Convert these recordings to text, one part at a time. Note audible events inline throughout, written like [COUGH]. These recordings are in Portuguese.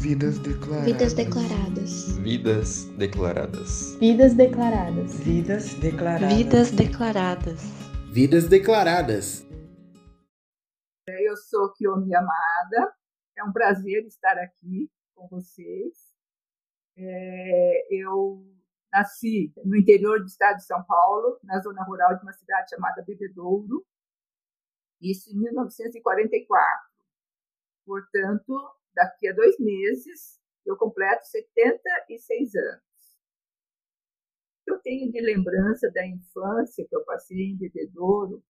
Vidas declaradas. Vidas declaradas. Vidas declaradas. Vidas declaradas. Vidas declaradas. Vidas declaradas. Vidas declaradas. Eu sou Kiomi Amada. É um prazer estar aqui com vocês. É, eu nasci no interior do estado de São Paulo, na zona rural de uma cidade chamada Bebedouro, isso em 1944. Portanto, daqui a dois meses, eu completo 76 anos. Eu tenho de lembrança da infância que eu passei em Bebedouro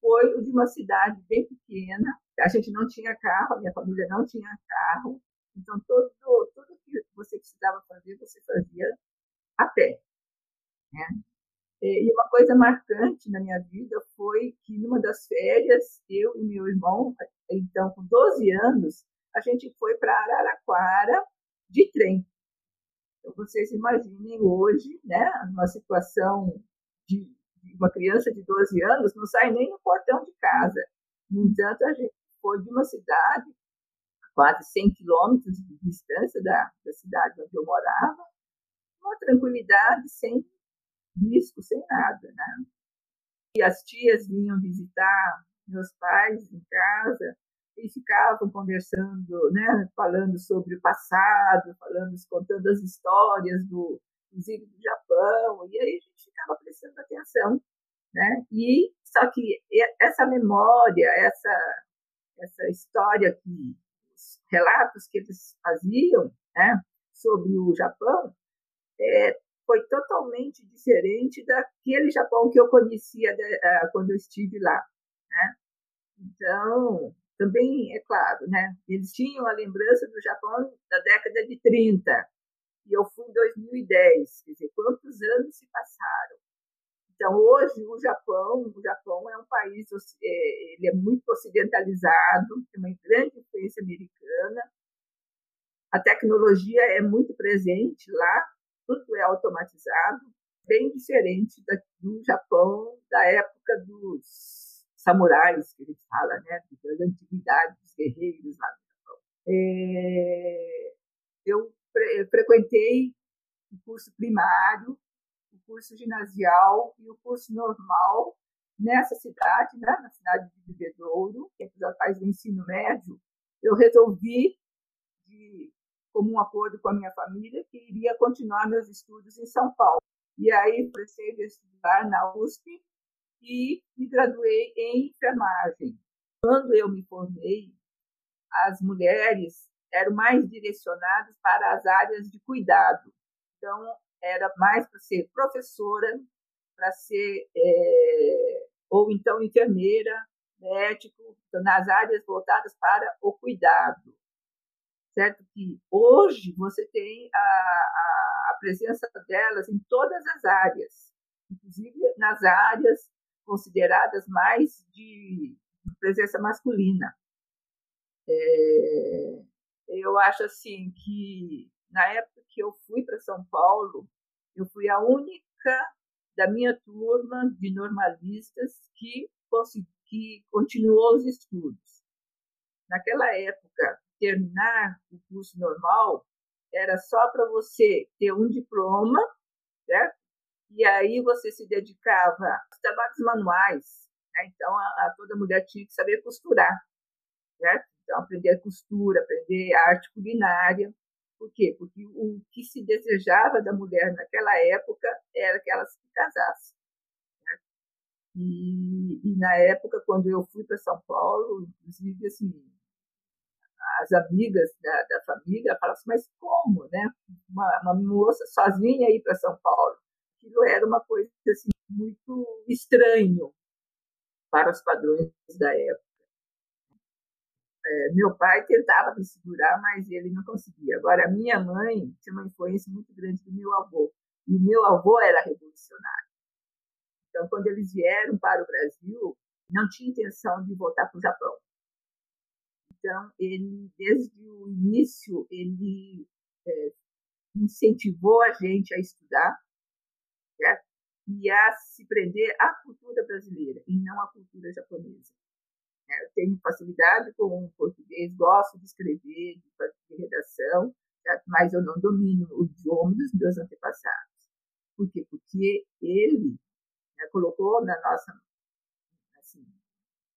foi o de uma cidade bem pequena. A gente não tinha carro, a minha família não tinha carro. Então, todo, tudo que você precisava fazer, você fazia a pé. Né? E uma coisa marcante na minha vida foi que, numa das férias, eu e meu irmão, então com 12 anos, a gente foi para Araraquara de trem. Então, vocês imaginem hoje, né, numa situação de uma criança de 12 anos, não sai nem no portão de casa. No entanto, a gente foi de uma cidade, quase 100 quilômetros de distância da, da cidade onde eu morava, uma tranquilidade, sem risco, sem nada, né? E as tias vinham visitar meus pais em casa, e ficavam conversando, né, falando sobre o passado, falando, contando as histórias do, inclusive do Japão, e aí a gente ficava prestando atenção, né? E só que essa memória, essa essa história que os relatos que eles faziam, né, sobre o Japão, é, foi totalmente diferente daquele Japão que eu conhecia de, uh, quando eu estive lá, né? Então, também, é claro, né? Eles tinham a lembrança do Japão da década de 30, e eu fui em 2010, quer dizer, quantos anos se passaram? Então, hoje, o Japão, o Japão é um país, é, ele é muito ocidentalizado, tem uma grande influência americana, a tecnologia é muito presente lá, tudo é automatizado, bem diferente do Japão da época dos samurais, que ele fala, né, das antiguidades, dos guerreiros lá no Japão. É, eu fre frequentei o curso primário, o curso ginasial e o curso normal nessa cidade, né, na cidade de Bebedouro, que é já faz o ensino médio. Eu resolvi, de comum acordo com a minha família, que iria continuar meus estudos em São Paulo. E aí, comecei a estudar na USP e me graduei em enfermagem. Quando eu me formei, as mulheres eram mais direcionadas para as áreas de cuidado. Então, era mais para ser professora, para ser, é, ou então enfermeira, médico, então, nas áreas voltadas para o cuidado. Certo que hoje você tem a, a, a presença delas em todas as áreas, inclusive nas áreas consideradas mais de presença masculina. É, eu acho assim que na época que eu fui para São Paulo, eu fui a única da minha turma de normalistas que que continuou os estudos. Naquela época, terminar o curso normal era só para você ter um diploma, certo? E aí você se dedicava aos trabalhos manuais. Né? Então, a, a, toda mulher tinha que saber costurar. Certo? Então, aprender costura, aprender arte culinária. Por quê? Porque o que se desejava da mulher naquela época era que ela se casasse. E, e, na época, quando eu fui para São Paulo, inclusive, assim, as amigas da, da família falavam assim, mas como, né? Uma, uma moça sozinha ir para São Paulo aquilo era uma coisa assim, muito estranho para os padrões da época. É, meu pai tentava me segurar, mas ele não conseguia. Agora, a minha mãe tinha uma influência muito grande do meu avô, e o meu avô era revolucionário. Então, quando eles vieram para o Brasil, não tinha intenção de voltar para o Japão. Então, ele, desde o início, ele é, incentivou a gente a estudar, certo? e a se prender à cultura brasileira e não à cultura japonesa. Né? Eu tenho facilidade com o português, gosto de escrever, de redação, mas eu não domino o idioma dos meus antepassados. Por quê? Porque ele né, colocou na nossa, assim,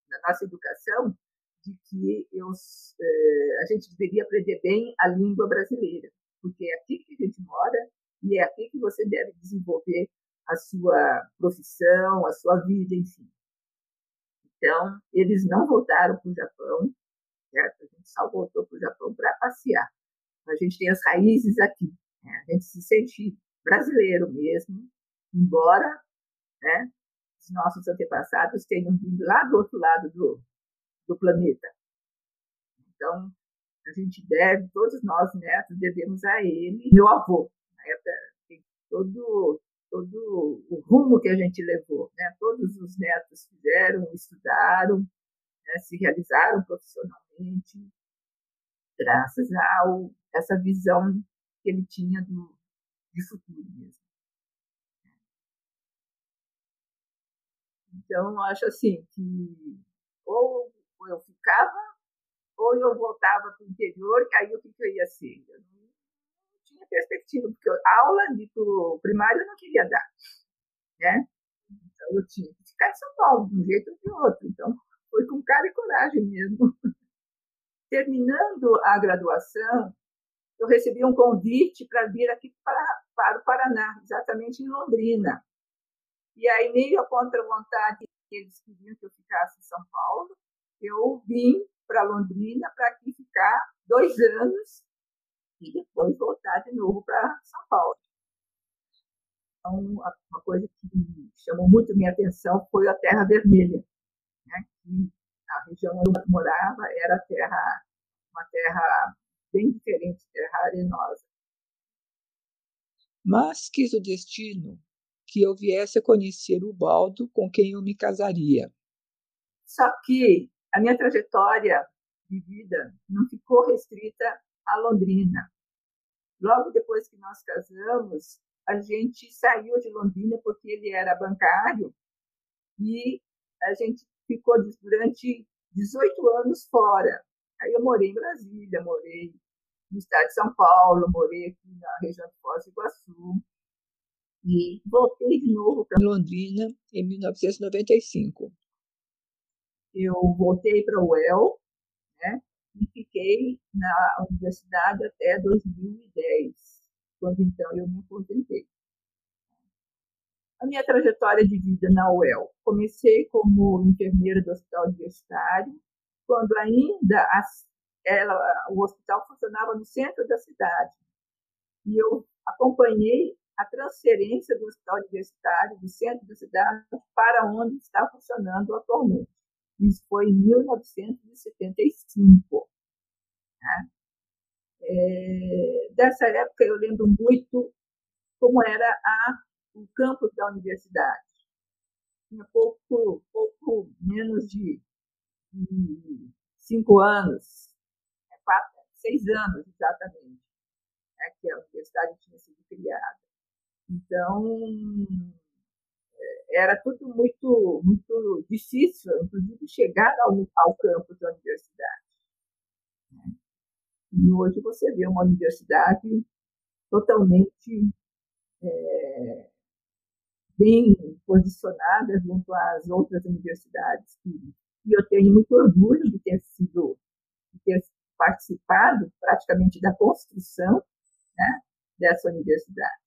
na nossa educação de que eu, eh, a gente deveria aprender bem a língua brasileira, porque é aqui que a gente mora e é aqui que você deve desenvolver a sua profissão, a sua vida, enfim. Então, eles não voltaram para o Japão, certo? A gente só voltou para o Japão para passear. A gente tem as raízes aqui, né? a gente se sente brasileiro mesmo, embora né, os nossos antepassados tenham vindo lá do outro lado do, do planeta. Então, a gente deve, todos nós netos, devemos a ele, meu avô. Tem todo, todo o rumo que a gente levou. Né? Todos os netos fizeram, estudaram, né? se realizaram profissionalmente, graças a essa visão que ele tinha do, de futuro mesmo. Então, acho assim que ou eu ficava, ou eu voltava para o interior, que aí o que, eu ia ser? Eu não tinha perspectiva, porque aula de primário eu não queria dar. Né? Então, eu tinha que ficar em São Paulo, de um jeito ou de outro. Então, foi com cara e coragem mesmo. [LAUGHS] Terminando a graduação, eu recebi um convite para vir aqui para, para o Paraná, exatamente em Londrina. E aí, meio a contra-vontade, eles queriam que eu ficasse em São Paulo, eu vim para Londrina para aqui ficar dois anos e depois voltar de novo para São Paulo. Então, uma coisa que chamou muito minha atenção foi a Terra Vermelha, né? que a região onde eu morava era terra, uma terra bem diferente, terra arenosa. Mas quis o destino que eu viesse a conhecer o Baldo com quem eu me casaria. Só que a minha trajetória de vida não ficou restrita a Londrina. Logo depois que nós casamos, a gente saiu de Londrina porque ele era bancário e a gente ficou durante 18 anos fora. Aí eu morei em Brasília, morei no estado de São Paulo, morei aqui na região de Foz do Iguaçu e voltei de novo para Londrina em 1995 eu voltei para o UEL, né, e fiquei na universidade até 2010, quando então eu me aposentei. A minha trajetória de vida na UEL. Comecei como enfermeira do hospital universitário, quando ainda ela, o hospital funcionava no centro da cidade. E eu acompanhei a transferência do hospital universitário do centro da cidade para onde está funcionando atualmente. Isso foi em 1975. Né? É, dessa época eu lembro muito como era a, o campus da universidade. Tinha pouco, pouco menos de, de cinco anos, é, quatro, seis anos exatamente, né, que a universidade tinha sido criada. Então, era tudo muito, muito difícil, inclusive chegar ao, ao campus da universidade. E hoje você vê uma universidade totalmente é, bem posicionada junto às outras universidades. E eu tenho muito orgulho de ter sido, de ter participado praticamente da construção né, dessa universidade.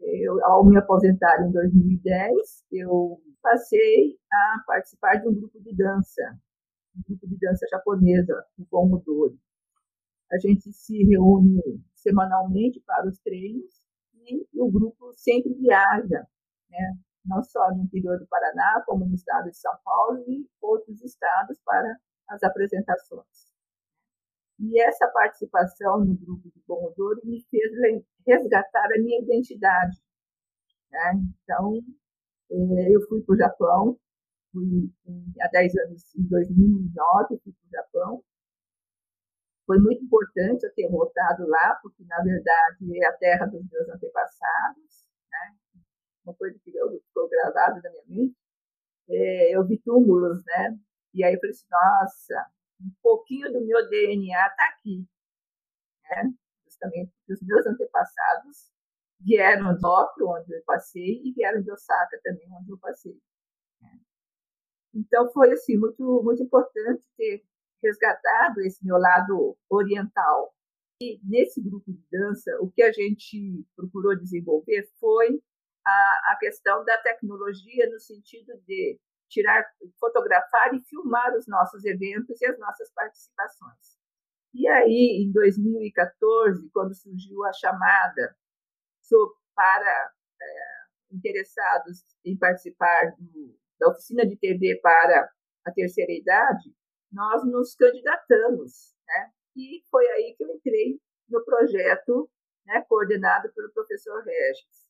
Eu, ao me aposentar em 2010, eu passei a participar de um grupo de dança, um grupo de dança japonesa, o Pomodori. A gente se reúne semanalmente para os treinos e o grupo sempre viaja, né? não só no interior do Paraná, como no estado de São Paulo e outros estados para as apresentações. E essa participação no grupo de Pomodoro me fez resgatar a minha identidade. Né? Então, eh, eu fui para o Japão, fui há 10 anos, em 2009, fui para o Japão. Foi muito importante eu ter voltado lá, porque, na verdade, é a terra dos meus antepassados. Né? Uma coisa que ficou gravada na minha mente. É, eu vi túmulos, né? E aí eu falei assim, nossa, um pouquinho do meu DNA está aqui. Né? Justamente porque os meus antepassados vieram de Tóquio, onde eu passei, e vieram de Osaka também, onde eu passei. Né? Então foi assim muito muito importante ter resgatado esse meu lado oriental. E nesse grupo de dança, o que a gente procurou desenvolver foi a, a questão da tecnologia no sentido de tirar, fotografar e filmar os nossos eventos e as nossas participações. E aí, em 2014, quando surgiu a chamada para é, interessados em participar do, da oficina de TV para a terceira idade, nós nos candidatamos, né? E foi aí que eu entrei no projeto, né, coordenado pelo professor Regis.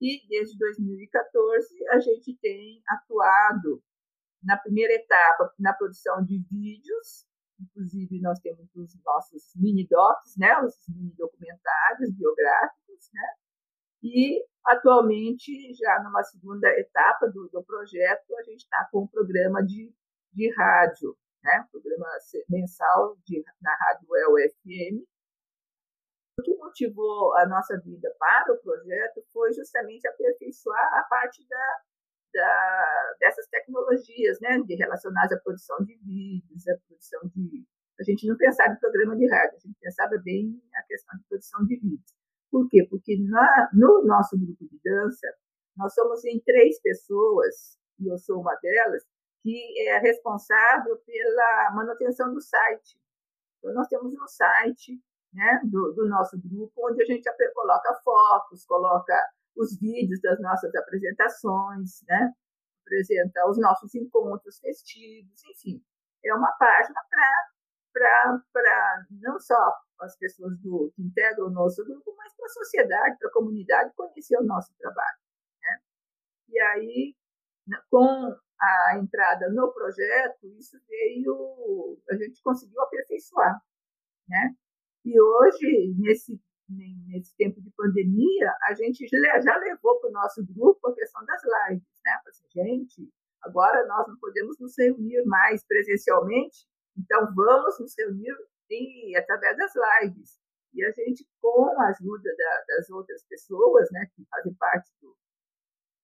E desde 2014 a gente tem atuado na primeira etapa na produção de vídeos, inclusive nós temos os nossos mini docs, né, os mini documentários biográficos, né? E atualmente já numa segunda etapa do, do projeto a gente está com um programa de, de rádio, né, programa mensal de, na rádio El FM, o que motivou a nossa vida para o projeto foi justamente aperfeiçoar a parte da, da, dessas tecnologias, né, de relacionadas à produção de vídeos, à produção de. A gente não pensava em programa de rádio, a gente pensava bem a questão de produção de vídeos. Por quê? Porque na, no nosso grupo de dança, nós somos em três pessoas, e eu sou uma delas, que é responsável pela manutenção do site. Então, nós temos um site né, do, do nosso grupo, onde a gente coloca fotos, coloca os vídeos das nossas apresentações, né, apresenta os nossos encontros festivos, enfim. É uma página para não só as pessoas do, que integram o nosso grupo, mas para a sociedade, para a comunidade conhecer o nosso trabalho. Né? E aí, com a entrada no projeto, isso veio, a gente conseguiu aperfeiçoar. Né? E hoje, nesse, nesse tempo de pandemia, a gente já levou para o nosso grupo a questão das lives. Né? Assim, gente, agora nós não podemos nos reunir mais presencialmente, então vamos nos reunir através das lives. E a gente, com a ajuda da, das outras pessoas né, que fazem parte do,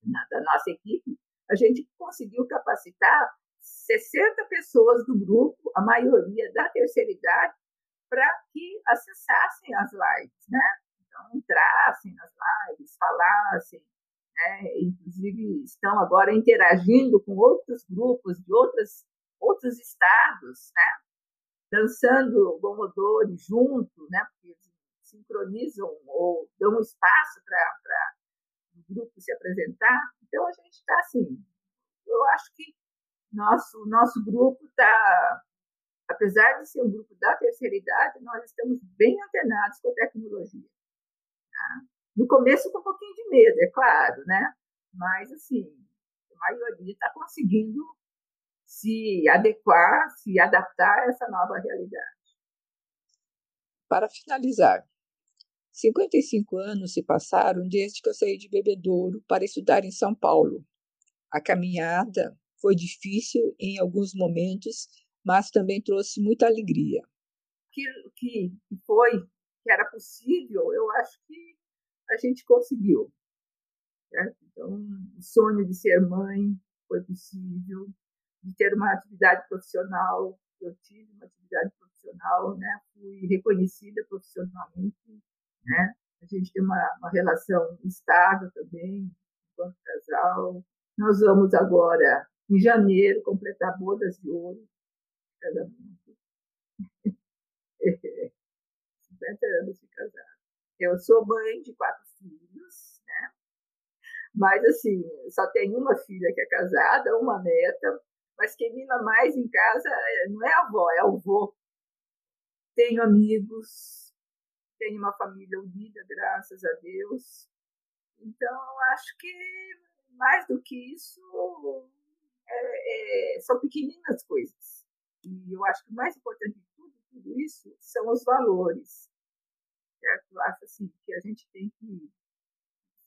na, da nossa equipe, a gente conseguiu capacitar 60 pessoas do grupo, a maioria da terceira idade, para que acessassem as lives, né? Então, entrassem nas lives, falassem, né? Inclusive, estão agora interagindo com outros grupos de outras, outros estados, né? Dançando gomodori junto, né? Porque eles sincronizam ou dão espaço para o grupo se apresentar. Então, a gente está assim, eu acho que nosso, nosso grupo está apesar de ser um grupo da terceira idade, nós estamos bem antenados com a tecnologia. Tá? No começo com um pouquinho de medo, é claro, né? Mas, assim, a maioria está conseguindo se adequar, se adaptar a essa nova realidade. Para finalizar, 55 anos se passaram desde que eu saí de Bebedouro para estudar em São Paulo. A caminhada foi difícil em alguns momentos, mas também trouxe muita alegria. Aquilo que foi, que era possível, eu acho que a gente conseguiu. Certo? Então, o sonho de ser mãe foi possível, de ter uma atividade profissional, eu tive uma atividade profissional, né? fui reconhecida profissionalmente, né? a gente tem uma, uma relação estável também, enquanto casal. Nós vamos agora, em janeiro, completar bodas de ouro, casamento. [LAUGHS] 50 anos de casado. Eu sou mãe de quatro filhos, né? Mas, assim, só tenho uma filha que é casada, uma neta, mas quem mima mais em casa é, não é a avó, é o avô. Tenho amigos, tenho uma família unida, graças a Deus. Então, acho que mais do que isso, é, é, são pequeninas coisas. E eu acho que o mais importante de tudo, tudo isso são os valores. Certo? Eu acho assim, que a gente tem que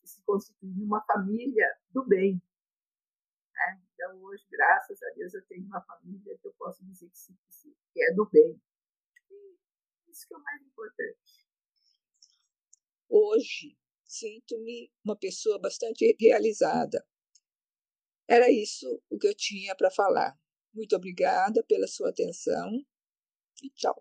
se constituir numa família do bem. Né? Então, hoje, graças a Deus, eu tenho uma família que eu posso dizer que, sim, que é do bem. E isso que é o mais importante. Hoje, sinto-me uma pessoa bastante realizada. Era isso o que eu tinha para falar. Muito obrigada pela sua atenção e tchau.